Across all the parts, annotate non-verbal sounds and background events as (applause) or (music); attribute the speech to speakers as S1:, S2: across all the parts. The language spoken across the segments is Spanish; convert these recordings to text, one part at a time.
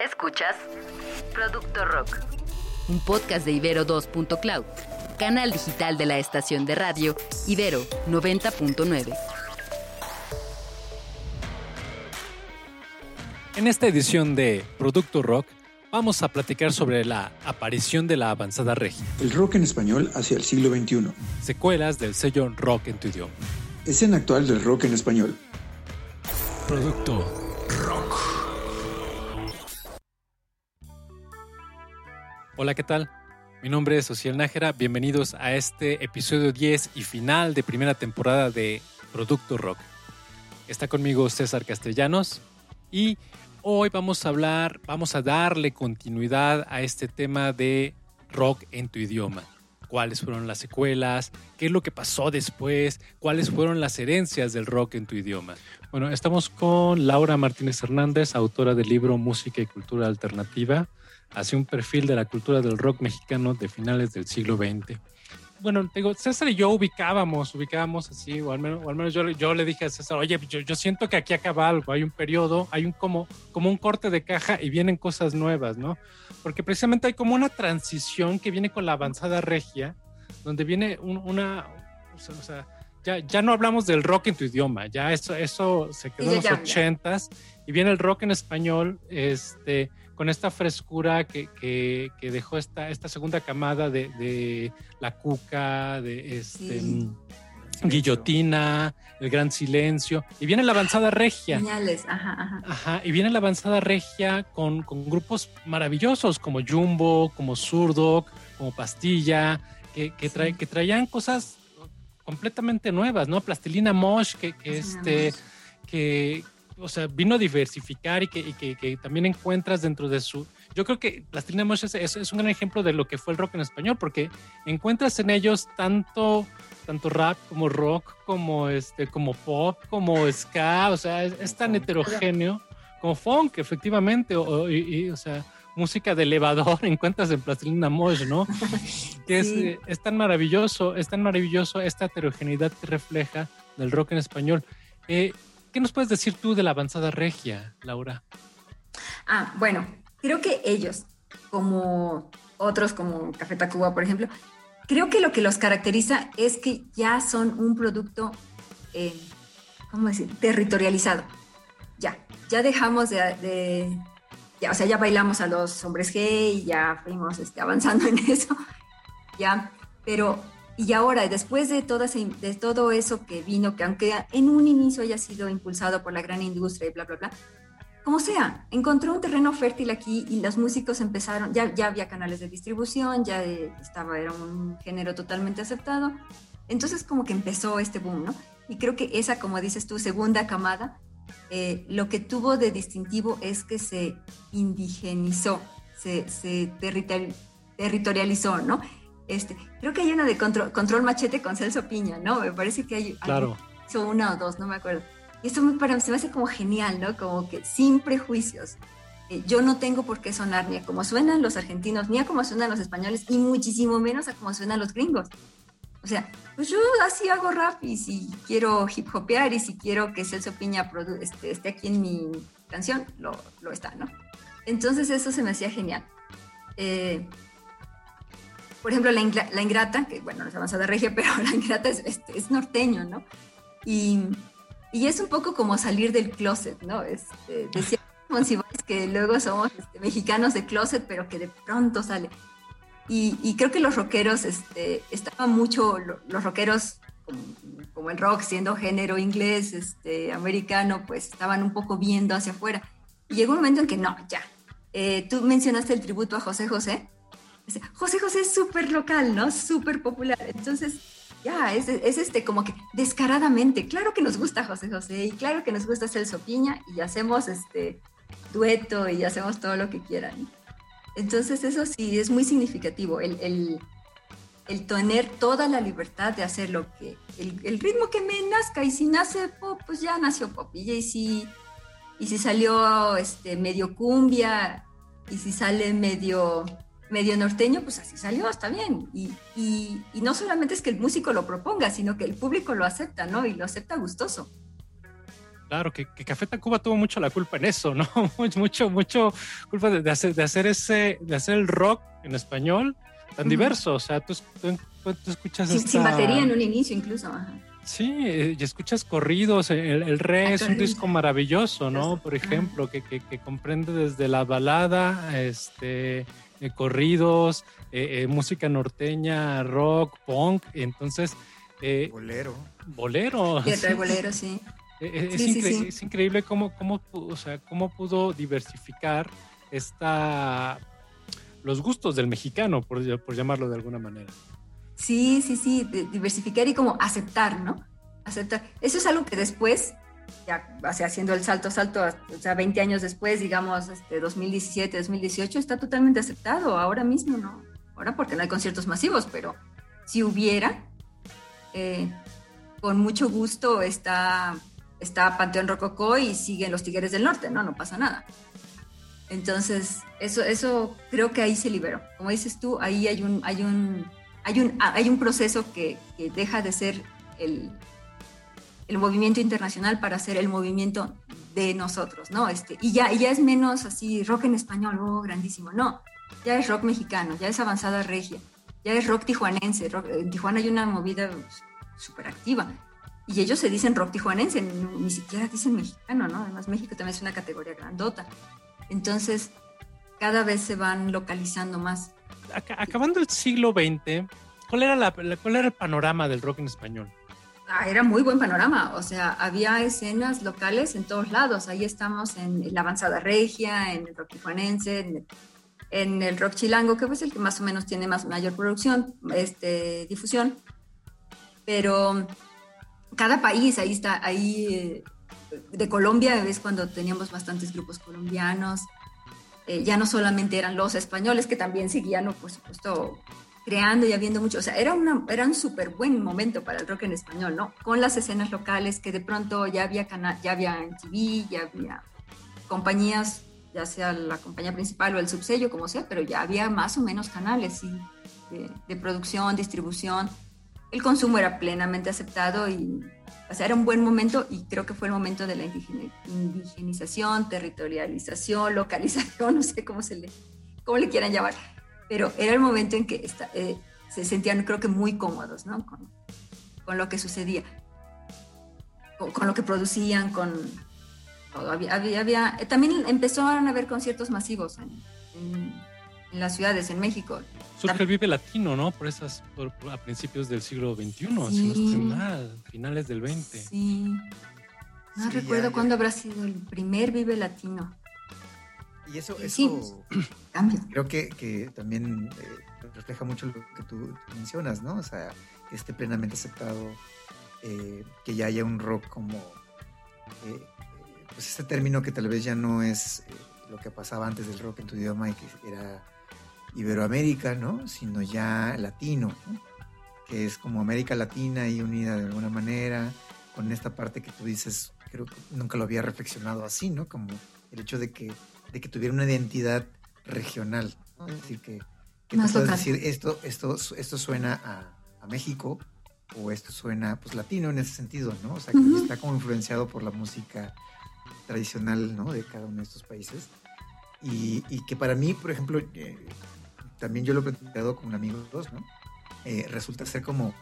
S1: Escuchas Producto Rock, un podcast de Ibero 2.cloud, canal digital de la estación de radio Ibero 90.9.
S2: En esta edición de Producto Rock vamos a platicar sobre la aparición de la avanzada regia.
S3: El rock en español hacia el siglo XXI.
S2: Secuelas del sello rock en tu idioma.
S3: Escena actual del rock en español.
S2: Producto Hola, ¿qué tal? Mi nombre es Ociel Nájera. Bienvenidos a este episodio 10 y final de primera temporada de Producto Rock. Está conmigo César Castellanos y hoy vamos a hablar, vamos a darle continuidad a este tema de rock en tu idioma. ¿Cuáles fueron las secuelas? ¿Qué es lo que pasó después? ¿Cuáles fueron las herencias del rock en tu idioma? Bueno, estamos con Laura Martínez Hernández, autora del libro Música y Cultura Alternativa, hacia un perfil de la cultura del rock mexicano de finales del siglo XX bueno, digo, César y yo ubicábamos, ubicábamos así, o al menos, o al menos yo, yo, le dije a César, oye, yo, yo, siento que aquí acaba algo, hay un periodo, hay un como, como un corte de caja y vienen cosas nuevas, ¿no? Porque precisamente hay como una transición que viene con la avanzada regia, donde viene una, o sea, ya, ya no hablamos del rock en tu idioma, ya eso, eso se quedó en los ochentas, y viene el rock en español, este con esta frescura que, que, que dejó esta, esta segunda camada de, de la cuca, de este, sí. guillotina, el gran silencio, y viene la avanzada regia.
S4: Señales, ajá, ajá.
S2: Ajá, y viene la avanzada regia con, con grupos maravillosos como Jumbo, como Surdoc, como Pastilla, que, que, trae, sí. que traían cosas completamente nuevas, ¿no? Plastilina Mosh, que, que este, que, o sea, vino a diversificar y que, y que, que, también encuentras dentro de su... Yo creo que Plastilina Mosh es, es, es, un gran ejemplo de lo que fue el rock en español, porque encuentras en ellos tanto, tanto rap como rock, como, este, como pop, como ska, o sea, es, es tan heterogéneo, como funk, efectivamente, o, y, y, o sea, música de elevador (laughs) encuentras en Plastilina Mosh, ¿no? (laughs) que sí. es, es tan maravilloso, es tan maravilloso esta heterogeneidad que refleja del rock en español. Eh, ¿Qué nos puedes decir tú de la avanzada regia, Laura?
S4: Ah, bueno, creo que ellos, como otros como Café Tacuba, por ejemplo, creo que lo que los caracteriza es que ya son un producto, eh, ¿cómo decir?, territorializado. Ya, ya dejamos de, ya, o sea, ya bailamos a los hombres gay, ya fuimos este, avanzando en (laughs) eso, ya, pero y ahora, después de, todo eso que vino, que aunque en un inicio haya sido impulsado por la gran industria y bla, bla, bla, como sea, encontró un terreno fértil aquí y los músicos empezaron, ya, ya había canales de distribución, ya estaba, era un género totalmente aceptado. Entonces como que empezó este boom, ¿no? Y creo que esa, como dices tú, segunda camada, eh, lo que tuvo de distintivo es que se indigenizó, se, se territori territorializó, ¿no? Este, creo que hay una de control, control, Machete con Celso Piña, ¿no? Me parece que hay,
S2: claro.
S4: hay una o dos, no me acuerdo. Y eso me, para, se me hace como genial, ¿no? Como que sin prejuicios. Eh, yo no tengo por qué sonar ni a como suenan los argentinos, ni a como suenan los españoles, y muchísimo menos a como suenan los gringos. O sea, pues yo así hago rap y si quiero hip hopear y si quiero que Celso Piña este, esté aquí en mi canción, lo, lo, está, ¿no? Entonces eso se me hacía genial. Eh, por ejemplo, la, la, Ingrata, que bueno, no es avanzada regia, (laughs) pero la Ingrata es, es, es norteño, ¿no? Y, y, es un poco como salir del closet, ¿no? Este, decíamos que luego somos este, mexicanos de closet, pero que de pronto sale. Y, y creo que los rockeros, este, estaban mucho, los rockeros, como, el rock siendo género inglés, este, americano, pues estaban un poco viendo hacia afuera. Y llegó un momento en que no, ya. Eh, tú mencionaste el tributo a José José. José José es súper local, ¿no? Súper popular. Entonces, ya, es, es, este como que descaradamente, claro que nos gusta José José y claro que nos gusta Celso Piña y hacemos este dueto y hacemos todo lo que quieran. Entonces, eso sí, es muy significativo, el, tener toda la libertad de hacer lo que, el, el, ritmo que me nazca y si nace pop, pues ya nació pop y si, y si salió este, medio cumbia y si sale medio medio norteño, pues así salió, está bien. Y, y, y, no solamente es que el músico lo proponga, sino que el público lo acepta, ¿no? Y lo acepta gustoso.
S2: Claro, que, Café Tacuba tuvo mucho la culpa en eso, ¿no? (laughs) mucho, mucho culpa de, hacer, de hacer ese, de hacer el rock en español tan diverso. O sea, tú, escuchas.
S4: Sin, batería en un inicio, incluso.
S2: Sí, eh, y escuchas corridos. El, el Re ah, es un disco maravilloso, ¿no? Por ejemplo, que, que, comprende desde la balada, este, eh, corridos, eh, música norteña, rock, punk. Entonces.
S5: bolero.
S2: Bolero.
S4: Sí, (laughs) bolero, sí.
S2: Es, increíble cómo, cómo, o sea, cómo pudo diversificar esta, los gustos del mexicano, por, llamarlo de alguna manera.
S4: Sí, sí, sí, diversificar y como aceptar, ¿no? Aceptar. Eso es algo que después, ya haciendo el salto, salto, o sea, 20 años después, digamos, este, 2017, 2018, está totalmente aceptado ahora mismo, ¿no? Ahora porque no hay conciertos masivos, pero si hubiera, eh, con mucho gusto está está Panteón Rococó y siguen los Tigres del Norte, ¿no? No pasa nada. Entonces, eso, eso creo que ahí se liberó. Como dices tú, ahí hay un, hay un, hay un, hay un proceso que, deja de ser el, el, movimiento internacional para ser el movimiento de nosotros, ¿no? Este, y ya, ya es menos así rock en español, oh, grandísimo. No, ya es rock mexicano, ya es avanzada regia, ya es rock tijuanense. en Tijuana hay una movida súper activa y ellos se dicen rock tijuanense, ni, siquiera dicen mexicano, ¿no? Además, México también es una categoría grandota. Entonces, cada vez se van localizando más.
S2: Acabando el siglo XX, ¿cuál era, el panorama del rock en español?
S4: Ah, era muy buen panorama, o sea, había escenas locales en todos lados. Ahí estamos en la avanzada regia, en el rock tijuanense, en, el rock chilango, que es el que más o menos tiene más mayor producción, este, difusión. Pero cada país, ahí está, ahí eh, de Colombia es cuando teníamos bastantes grupos colombianos, eh, ya no solamente eran los españoles, que también seguían, por supuesto, creando y habiendo mucho, o sea, era, una, un súper buen momento para el rock en español, ¿no? Con las escenas locales que de pronto ya había, canal, ya había en TV, ya había compañías, ya sea la compañía principal o el subsello, como sea, pero ya había más o menos canales de producción, distribución, el consumo era plenamente aceptado y o sea, era un buen momento y creo que fue el momento de la indigenización, territorialización, (laughs) localización, no sé cómo, se le, cómo le quieran llamar, pero era el momento en que eh, se sentían creo que muy cómodos ¿no? con, lo que sucedía, con, lo que producían, con todo. Había, había, también empezaron a haber conciertos masivos en las ciudades, en México.
S2: Surge el Vive Latino, ¿no? Por esas, a principios del siglo XXI, si no estoy mal, finales del XX.
S4: Sí. No recuerdo cuándo habrá sido el primer Vive Latino.
S5: Y eso, eso cambio. creo que, que también eh, refleja mucho lo que tú mencionas, ¿no? O sea, que esté plenamente aceptado, eh, que ya haya un rock como, eh, pues este término que tal vez ya no es lo que pasaba antes del rock en tu idioma y que era Iberoamérica, ¿no? Sino ya latino, que es como América Latina y unida de alguna manera, con esta parte que tú dices, creo que nunca lo había reflexionado así, ¿no? Como el hecho de que, de que tuviera una identidad regional, Es decir, que, que puedas decir, esto, esto, esto suena a, México o esto suena pues latino en ese sentido, ¿no? O sea, que está como influenciado por la música tradicional, ¿no? De cada uno de estos países. Y, y que para mí, por ejemplo, eh, también yo lo he platicado con amigos, ¿no? Eh, resulta ser como,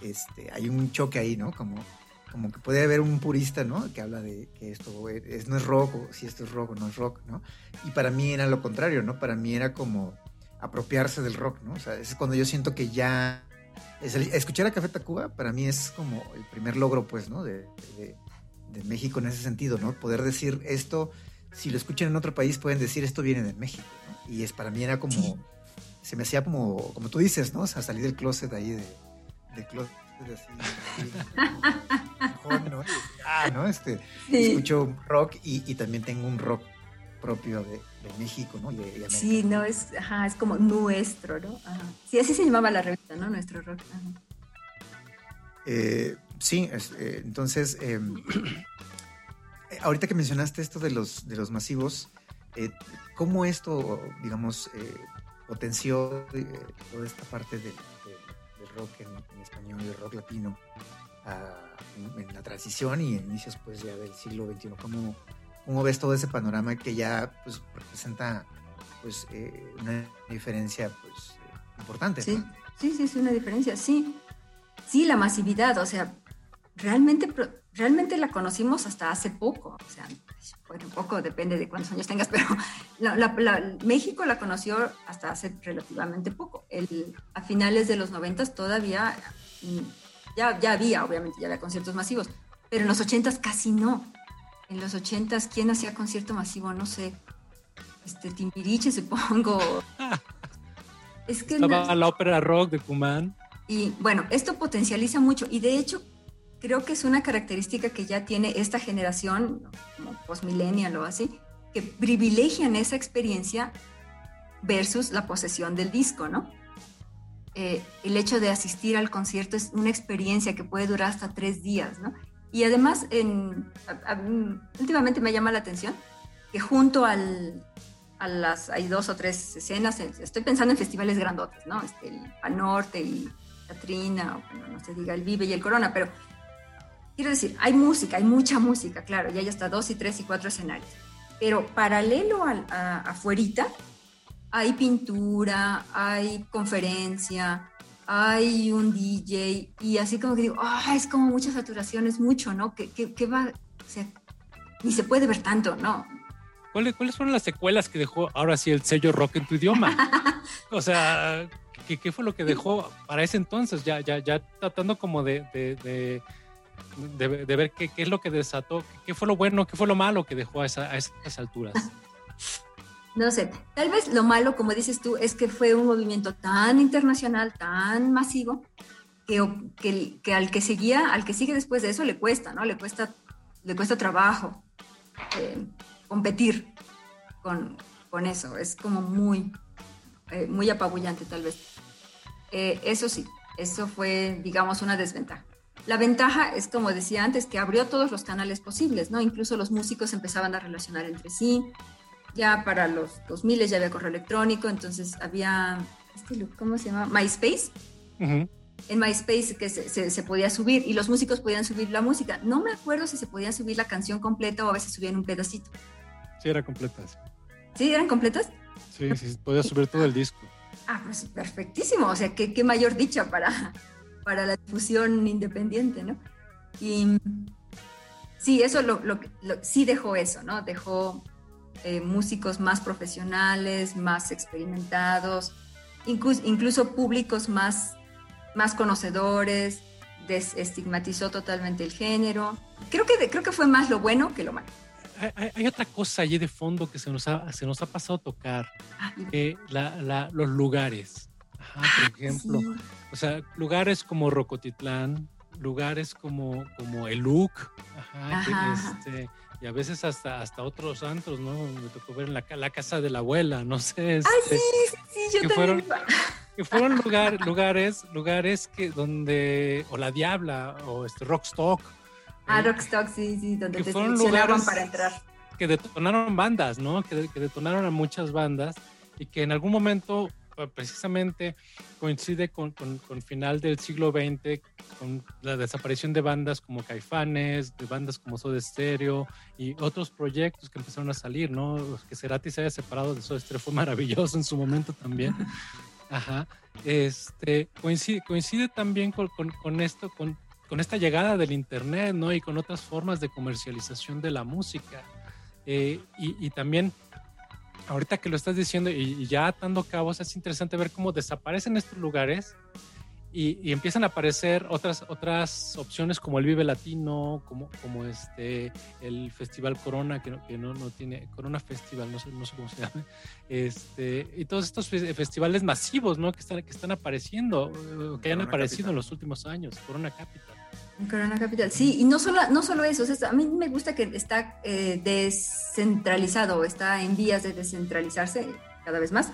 S5: este, hay un choque ahí, ¿no? Como, como que puede haber un purista, ¿no? Que habla de que esto es, no es rock, o si esto es rock o no es rock, ¿no? Y para mí era lo contrario, ¿no? Para mí era como apropiarse del rock, ¿no? O sea, es cuando yo siento que ya... escuchar a Café Tacuba para mí es como el primer logro, pues, ¿no? De, de, de México en ese sentido, ¿no? Poder decir esto si lo escuchan en otro país pueden decir esto viene de México, ¿no? Y es para mí era como, se me hacía como, como tú dices, ¿no? O sea, salir del closet ahí de, de closet así, ¿no? ah, ¿no? Este, escucho rock y, y, también tengo un rock propio de, de México, ¿no?
S4: sí, no, es, ajá, es como nuestro, ¿no? Ajá. Sí, así se llamaba la revista, ¿no? Nuestro rock.
S5: Eh, sí, es, eh, entonces... Eh, ahorita que mencionaste esto de los, de los masivos, eh, ¿cómo esto, digamos, eh, potenció eh, toda esta parte del rock en, español y el rock latino? en la transición y inicios pues ya del siglo XXI. ¿Cómo, cómo ves todo ese panorama que ya pues representa pues eh, una diferencia pues importante?
S4: Sí, sí, sí, es una diferencia, sí. Sí, la masividad, o sea, realmente, realmente la conocimos hasta hace poco, o sea, bueno, poco depende de cuántos años tengas, (laughs) pero México la conoció hasta hace relativamente poco. El, a finales de los noventas todavía, mm, ya, ya había, obviamente, ya había conciertos masivos, pero en los ochentas casi no. En los ochentas, ¿quién hacía concierto masivo? No sé. Este, Timbiriche, supongo.
S2: es que Estaba la ópera rock de Cumán.
S4: Y bueno, esto potencializa mucho. Y de hecho, creo que es una característica que ya tiene esta generación, como postmillennial o así, que privilegian esa experiencia versus la posesión del disco, ¿no? Eh, el hecho de asistir al concierto es una experiencia que puede durar hasta tres días, ¿no? Y además, en, últimamente me llama la atención que junto al, a las, hay dos o tres escenas, estoy pensando en festivales grandotes, ¿no? Este, el Panorte y Katrina, o bueno, no se diga el Vive y el Corona, pero Quiero decir, hay música, hay mucha música, claro, y hay hasta dos y tres y cuatro escenarios. Pero paralelo a, a, afuerita, hay pintura, hay conferencia, hay un DJ, y así como que digo, ah, es como mucha saturación, es mucho, ¿no? ¿Qué, qué, va? O sea, ni se puede ver tanto, ¿no?
S2: ¿Cuáles, ¿Cuáles fueron las secuelas que dejó ahora sí el sello rock en tu idioma? (laughs) o sea, ¿qué, ¿qué, fue lo que dejó para ese entonces? Ya, ya, ya tratando como de, de de, ver qué, es lo que desató, qué fue lo bueno, qué fue lo malo que dejó a, esa, esas alturas.
S4: No sé, tal vez lo malo, como dices tú, es que fue un movimiento tan internacional, tan masivo, que, que, que, al que seguía, al que sigue después de eso le cuesta, ¿no? Le cuesta, le cuesta trabajo eh, competir con, con, eso. Es como muy, eh, muy apabullante tal vez. Eh, eso sí, eso fue, digamos, una desventaja. La ventaja es, como decía antes, que abrió todos los canales posibles, ¿no? Incluso los músicos empezaban a relacionar entre sí. Ya para los 2000 ya había correo electrónico, entonces había, este, ¿cómo se llama? MySpace. En MySpace que se, se, podía subir y los músicos podían subir la música. No me acuerdo si se podía subir la canción completa o a veces subían un pedacito.
S2: Sí, eran completas.
S4: ¿Sí? ¿Eran completas?
S2: Sí, sí, podía subir todo el disco.
S4: Ah, pues perfectísimo. O sea, qué, qué mayor dicha para, para la difusión independiente, ¿no? Y sí, eso lo, sí dejó eso, ¿no? Dejó eh, músicos más profesionales, más experimentados, incluso, incluso públicos más, más conocedores, desestigmatizó totalmente el género. Creo que, creo que fue más lo bueno que lo malo.
S2: Hay, otra cosa allí de fondo que se nos ha, se nos ha pasado a tocar, ah, eh, los lugares. Ajá, por ah, ejemplo, o sea, lugares como Rocotitlán, lugares como, como el LUC, este, y a veces hasta, hasta otros antros, ¿no? Me tocó ver en la, la casa de la abuela, no sé.
S4: Este, sí, sí, yo que
S2: fueron, que fueron lugar, lugares, lugares que donde, o la Diabla, o este Rockstock.
S4: Ah, ¿eh? Rockstock, sí, sí, donde te fueron para entrar.
S2: Que detonaron bandas, ¿no? Que, que detonaron a muchas bandas y que en algún momento precisamente coincide con, con, final del siglo XX, con la desaparición de bandas como Caifanes, de bandas como Soda Stereo y otros proyectos que empezaron a salir, ¿no? Que Cerati se haya separado de Soda Stereo fue (laughs) maravilloso en su momento también. Ajá. Este, coincide, coincide también con, con esto, con, con esta llegada del Internet, ¿no? Y con otras formas de comercialización de la música. Eh, y, también ahorita que lo estás diciendo y, ya atando cabos, es interesante ver cómo desaparecen estos lugares y, empiezan a aparecer otras, otras opciones como el Vive Latino, como, como este, el Festival Corona, que no, que no, no tiene, Corona Festival, no sé, no sé cómo se (laughs) llama, este, y todos estos festivales masivos ¿no? que, están, que están apareciendo, que han aparecido en los últimos años, Corona Capital.
S4: Corona Capital, sí, y no solo, no solo eso, a mí me gusta que está eh, descentralizado, está en vías de descentralizarse cada vez más.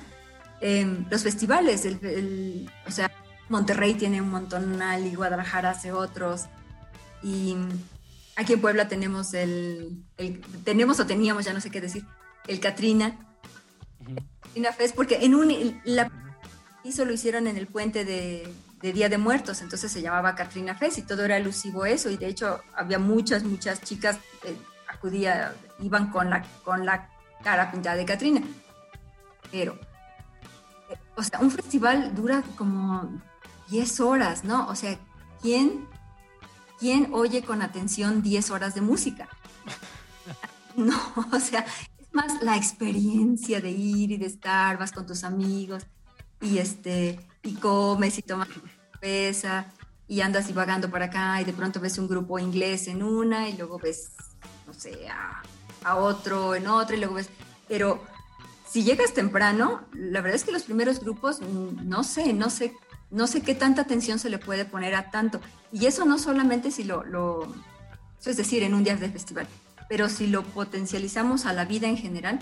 S4: Em, los festivales, el, o sea, Monterrey tiene un montón, y Guadalajara hace otros, y aquí en Puebla tenemos el, tenemos o teníamos, ya no sé qué decir, el Katrina, Katrina Fest, porque en un, la, hizo lo hicieron en el puente de, de Día de Muertos, entonces se llamaba Katrina Fest y todo era alusivo a eso y de hecho había muchas, muchas chicas que acudían, iban con la, con la cara pintada de Katrina. Pero, eh, o sea, un festival dura como 10 horas, ¿no? O sea, ¿quién, quién oye con atención 10 horas de música? (laughs) No, o sea, es más la experiencia de ir y de estar, vas con tus amigos y este y comes y tomas cerveza y andas divagando por acá y de pronto ves un grupo inglés en una y luego ves, no sé, a, a otro en otra y luego ves, pero si llegas temprano, la verdad es que los primeros grupos, mm, no sé, no sé, no sé qué tanta atención se le puede poner a tanto. Y eso no solamente si lo, lo eso es decir, en un día de festival, pero si lo potencializamos a la vida en general,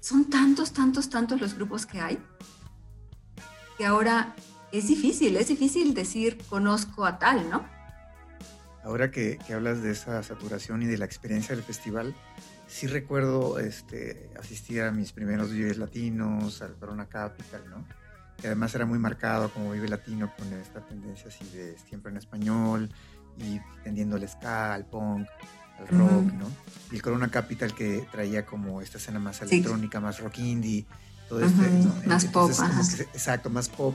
S4: son tantos, tantos, tantos los grupos que hay que ahora es difícil, es difícil decir conozco a tal, ¿no?
S5: Ahora que, hablas de esa saturación y de la experiencia del festival, sí recuerdo este, asistir a mis primeros Vives Latinos, al Corona Capital, ¿no? Que además era muy marcado como Vive Latino con esta tendencia así de siempre en español y tendiendo el ska, al punk, al rock, ¿no? Y el Corona Capital que traía como esta escena más electrónica, más rock indie, todo este,
S4: Más pop,
S5: exacto, más pop,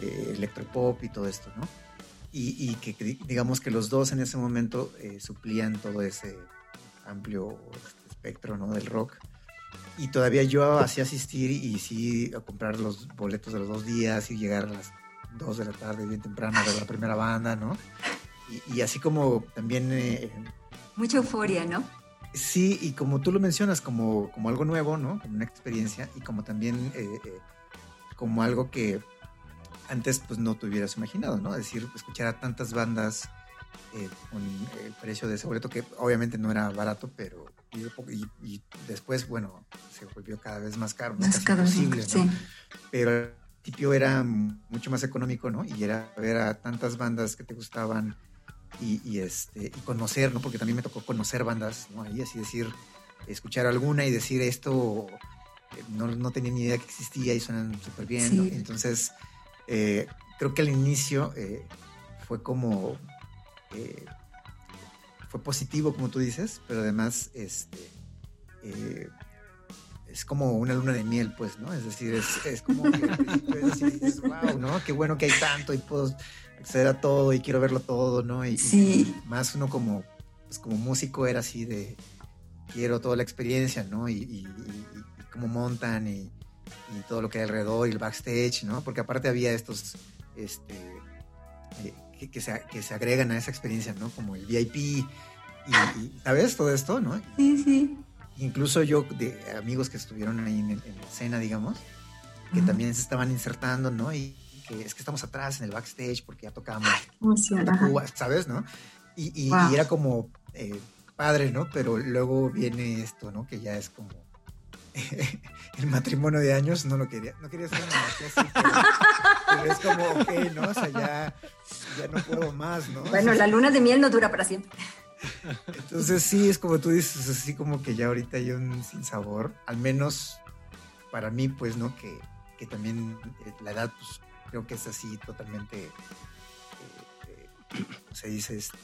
S5: eh, electropop y todo esto, ¿no? Y, que digamos que los dos en ese momento eh, suplían todo ese amplio espectro, ¿no? Del rock. Y todavía yo hacía asistir y sí a comprar los boletos de los dos días y llegar a las dos de la tarde bien temprano a ver la primera banda, ¿no? Y, así como también... Eh,
S4: Mucha euforia, ¿no?
S5: Sí, y como tú lo mencionas, como, como algo nuevo, ¿no? Como una experiencia y como también eh, eh, como algo que antes pues no te hubieras imaginado, ¿no? Es decir, escuchar a tantas bandas eh, con el precio de ese boleto que obviamente no era barato, pero y, después, bueno, se volvió cada vez más caro, más caro, imposible, ¿no? Sí. Pero al principio era mucho más económico, ¿no? Y era ver a tantas bandas que te gustaban y, este, y conocer, ¿no? Porque también me tocó conocer bandas, ¿no? Ahí así decir, escuchar alguna y decir esto, eh, no, no tenía ni idea que existía y suenan súper bien, ¿no? Entonces, eh, creo que al inicio eh, fue como, fue positivo, como tú dices, pero además, este, es como una luna de miel, pues, ¿no? Es decir, es, es como que es wow, ¿no? Qué bueno que hay tanto y puedo acceder a todo y quiero verlo todo, ¿no? Y,
S4: sí.
S5: más uno como, pues como músico era así de quiero toda la experiencia, ¿no? Y, cómo montan y, todo lo que hay alrededor y el backstage, ¿no? Porque aparte había estos, este, eh, que, se, que se agregan a esa experiencia, ¿no? Como el VIP y, ¿sabes? Todo esto, ¿no?
S4: Sí, sí.
S5: Incluso yo, de amigos que estuvieron ahí en, la escena, digamos, que también se estaban insertando, ¿no? Y, que es que estamos atrás en el backstage porque ya tocamos ¿sabes? ¿no? Y, era como eh, padre, ¿no? Pero luego viene esto, ¿no? Que ya es como (laughs) el matrimonio de años, no lo quería, no quería ser una pero, es como, ok, ¿no? O sea, ya, ya no puedo más, ¿no?
S4: Bueno, la luna de miel no dura para siempre.
S5: Entonces sí, es como tú dices, así como que ya ahorita hay un sinsabor, al menos para mí, pues, ¿no? Que, que también eh, la edad, pues, creo que es así totalmente, eh, eh, se dice, este,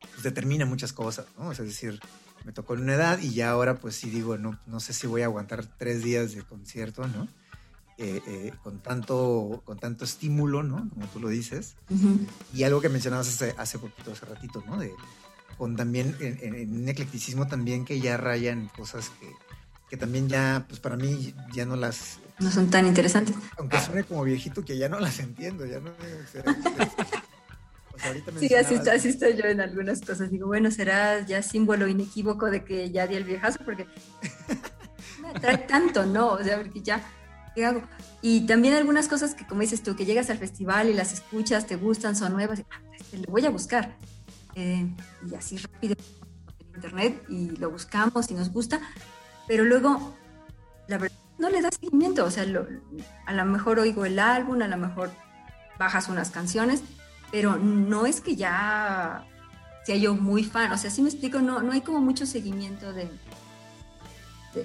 S5: pues determina muchas cosas, ¿no? es decir, me tocó en una edad y ya ahora pues sí digo, no, no sé si voy a aguantar tres días de concierto, ¿no? Eh, con, tanto, con tanto estímulo, ¿no? Como tú lo dices. Y algo que mencionabas hace, hace poquito, hace ratito, ¿no? De, con también, en, un eclecticismo también que ya rayan cosas que, que también ya, pues para mí ya no las
S4: no son tan interesantes.
S5: Aunque suene como viejito que ya no las entiendo, ya no
S4: sí, así, así, estoy yo en algunas cosas. Digo, bueno, será ya símbolo inequívoco de que ya di el viejazo, porque (laughs) me atrae tanto, ¿no? O sea, porque ya, ¿qué hago? Y también algunas cosas que, como dices tú, que llegas al festival y las escuchas, te gustan, son nuevas, y, ah, este, le voy a buscar. Y así rápido en internet y lo buscamos y nos gusta, pero luego, la verdad, no le das seguimiento. O sea, a lo mejor oigo el álbum, a lo mejor bajas unas canciones, pero no es que ya sea yo muy fan. O sea, sí me explico, no, no hay como mucho seguimiento de,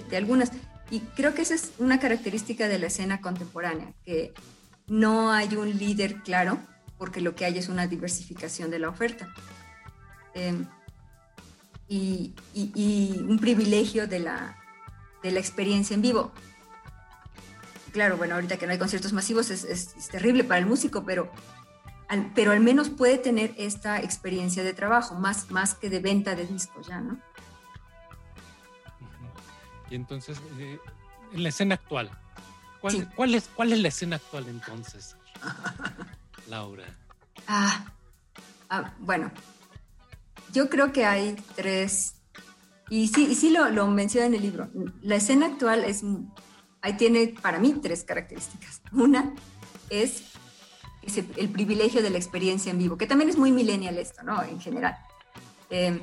S4: de, algunas. Y creo que esa es una característica de la escena contemporánea, que no hay un líder claro, porque lo que hay es una diversificación de la oferta. Em, y, un privilegio de la, de la experiencia en vivo. Claro, bueno, ahorita que no hay conciertos masivos es, es, terrible para el músico, pero al, pero al menos puede tener esta experiencia de trabajo, más, más que de venta de discos ya, ¿no?
S2: Y entonces, eh, en la escena actual, ¿cuál, ¿cuál, es, ¿cuál es la escena actual entonces, Laura?
S4: Ah, ah, bueno, yo creo que hay tres, y sí, y sí lo, lo menciona en el libro. La escena actual es, ahí tiene para mí tres características. Una es el privilegio de la experiencia en vivo, que también es muy millennial esto, ¿no? En general. Em,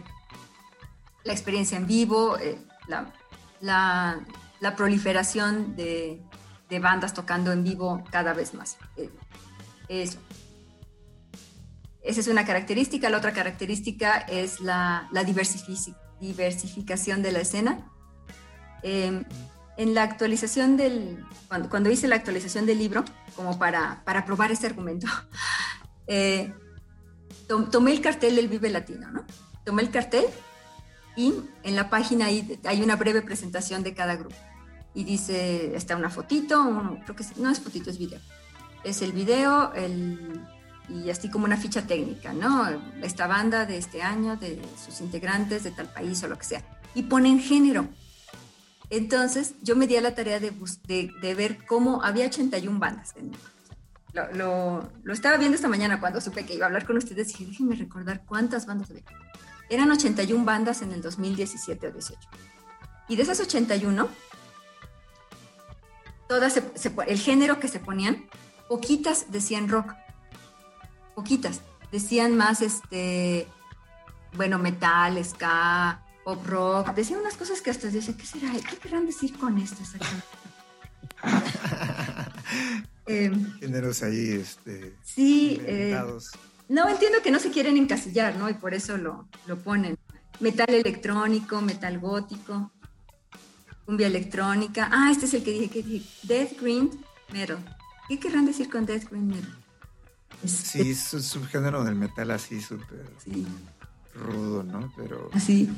S4: la experiencia en vivo, eh, la, la, la, proliferación de, de, bandas tocando en vivo cada vez más. Eh, eso. Esa es una característica. La otra característica es la, diversificación de la escena. Em, en la actualización del, cuando, hice la actualización del libro, como para, para probar este argumento, (laughs) eh, tomé el cartel del Vive Latino, ¿no? Tomé el cartel y en la página hay, hay una breve presentación de cada grupo. Y dice, está una fotito, creo que no es fotito, es video. Es el video, el, y así como una ficha técnica, ¿no? Esta banda de este año, de sus integrantes de tal país o lo que sea. Y ponen género. Entonces yo me di a la tarea de, de, ver cómo había 81 bandas. Lo, lo, lo, estaba viendo esta mañana cuando supe que iba a hablar con ustedes y dije, déjenme recordar cuántas bandas había. Eran 81 bandas en el 2017 o 18. Y de esas 81, todas el género que se ponían, poquitas decían rock poquitas. Decían más, este, bueno, metal, ska, pop rock. Decían unas cosas que hasta decían, ¿qué será? ¿Qué querrán decir con esto (laughs)
S5: em, Géneros ahí, este.
S4: Sí. Eh, no, entiendo que no se quieren encasillar, ¿no? Y por eso lo, lo ponen. Metal electrónico, metal gótico, cumbia electrónica. Ah, este es el que dije, que dije, Death Green Metal. ¿Qué querrán decir con Death Green Metal?
S5: Sí, es un subgénero del metal así súper rudo, ¿no? Pero...
S4: Así.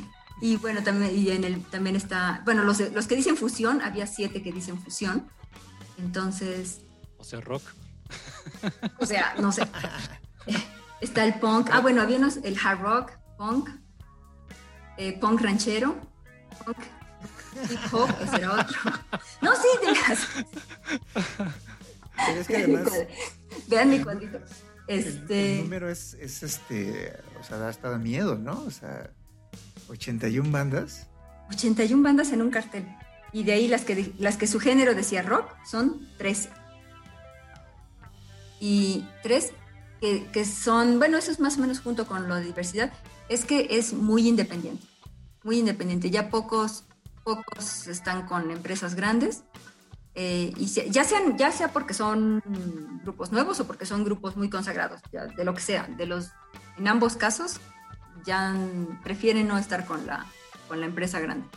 S4: Y bueno, también, y en el, también está, bueno, los, los que dicen fusión, había siete que dicen fusión. Entonces...
S2: O sea, rock.
S4: O sea, no sé. (laughs) Está el punk. Ah, bueno, había unos, el hard rock, punk, eh, punk ranchero, punk, hip hop, ese era otro. No, sí, de
S5: Pero es que además... (laughs)
S4: Vean mi cuadrito. Este...
S5: El, número es, es, este, o sea, da hasta miedo, ¿no? O sea, 81 bandas.
S4: 81 bandas en un cartel. Y de ahí las que, las que su género decía rock son 13. Y tres que, que son, bueno, eso es más o menos junto con la diversidad, es que es muy independiente, muy independiente. Ya pocos, pocos están con empresas grandes eh, y ya, sean, ya sea porque son grupos nuevos o porque son grupos muy consagrados, de lo que sea, de los, en ambos casos, ya prefieren no estar con la, con la empresa grande.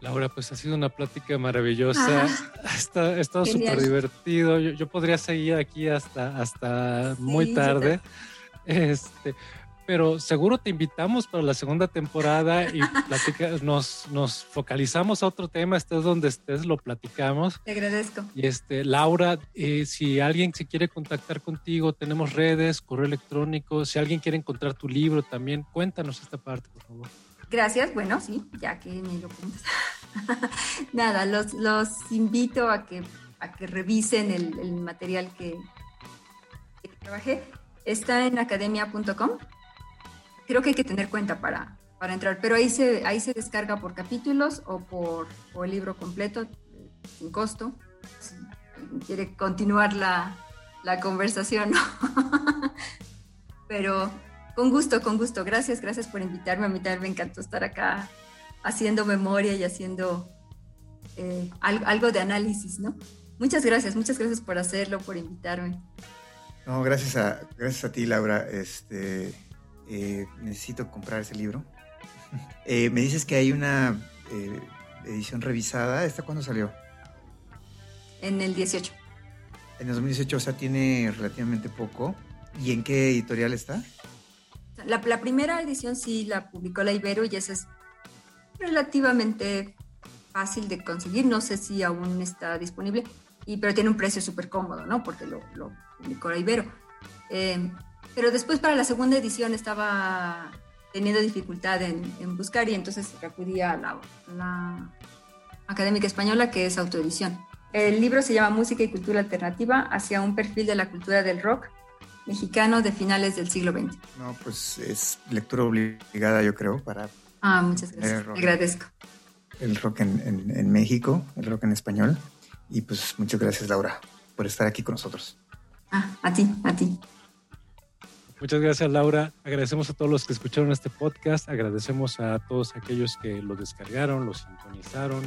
S2: Laura, pues ha sido una plática maravillosa. ha estado súper divertido. Yo, podría seguir aquí hasta, hasta muy tarde. Este, pero seguro te invitamos para la segunda temporada y (laughs) nos, nos focalizamos a otro tema, estés donde estés, lo platicamos.
S4: Te agradezco.
S2: Y este, Laura, eh, si alguien se quiere contactar contigo, tenemos redes, correo electrónico, si alguien quiere encontrar tu libro también, cuéntanos esta parte, por favor.
S4: Gracias, bueno, sí, ya que me lo preguntas. (laughs) Nada, los, los invito a que, a que revisen el, el material que, que trabajé. Está en academia.com creo que hay que tener cuenta para, para entrar, pero ahí se, ahí se descarga por capítulos o por el libro completo, sin costo. Si quiere continuar la, la conversación, (laughs) pero con gusto, con gusto. Gracias, gracias por invitarme. A mí también me encantó estar acá haciendo memoria y haciendo eh, algo, de análisis, ¿no? Muchas gracias, muchas gracias por hacerlo, por invitarme.
S5: No, gracias a, gracias a ti, Laura. Este, eh, necesito comprar ese libro. (laughs) Eh, me dices que hay una eh, edición revisada. ¿Esta cuándo salió?
S4: En el 18.
S5: En el 2018, o sea, tiene relativamente poco. ¿Y en qué editorial está?
S4: La, la primera edición sí la publicó la Ibero y esa es relativamente fácil de conseguir. No sé si aún está disponible, y, pero tiene un precio súper cómodo, ¿no? Porque lo, lo publicó la Ibero. Eh, pero después para la segunda edición estaba teniendo dificultad en, buscar y entonces acudía a la, la, Académica Española, que es autoedición. El libro se llama Música y Cultura Alternativa hacia un perfil de la cultura del rock mexicano de finales del siglo XX.
S5: No, pues es lectura obligada, yo creo, para...
S4: Ah, muchas gracias. agradezco.
S5: El rock en, en México, el rock en español. Y pues muchas gracias, Laura, por estar aquí con nosotros.
S4: Ah, a ti, a ti.
S2: Muchas gracias, Laura. Agradecemos a todos los que escucharon este podcast. Agradecemos a todos aquellos que lo descargaron, lo sintonizaron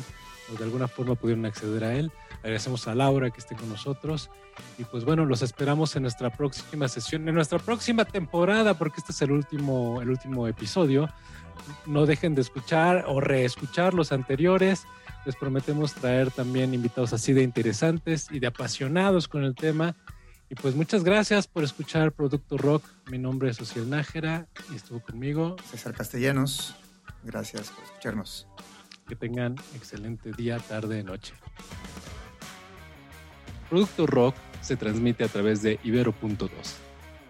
S2: o de alguna forma pudieron acceder a él. Agradecemos a Laura que esté con nosotros. Y pues bueno, los esperamos en nuestra próxima sesión, en nuestra próxima temporada, porque este es el último, el último episodio. No dejen de escuchar o reescuchar los anteriores. Les prometemos traer también invitados así de interesantes y de apasionados con el tema y pues muchas gracias por escuchar Producto Rock. Mi nombre es Social Nájera y estuvo conmigo
S5: César Castellanos. Gracias por escucharnos.
S2: Que tengan excelente día, tarde, noche. Producto Rock se transmite a través de Ibero.2,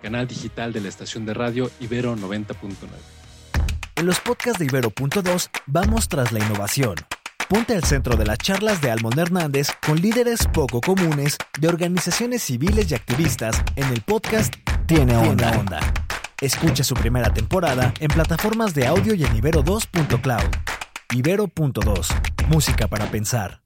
S2: canal digital de la estación de radio Ibero 90.9.
S6: En los podcasts de Ibero.2 vamos tras la innovación Ponte al centro de las charlas de Almond Hernández con líderes poco comunes de organizaciones civiles y activistas en el podcast Tiene Onda. Escucha su primera temporada en plataformas de audio y en Ibero2.cloud. Ibero.2. Música para pensar.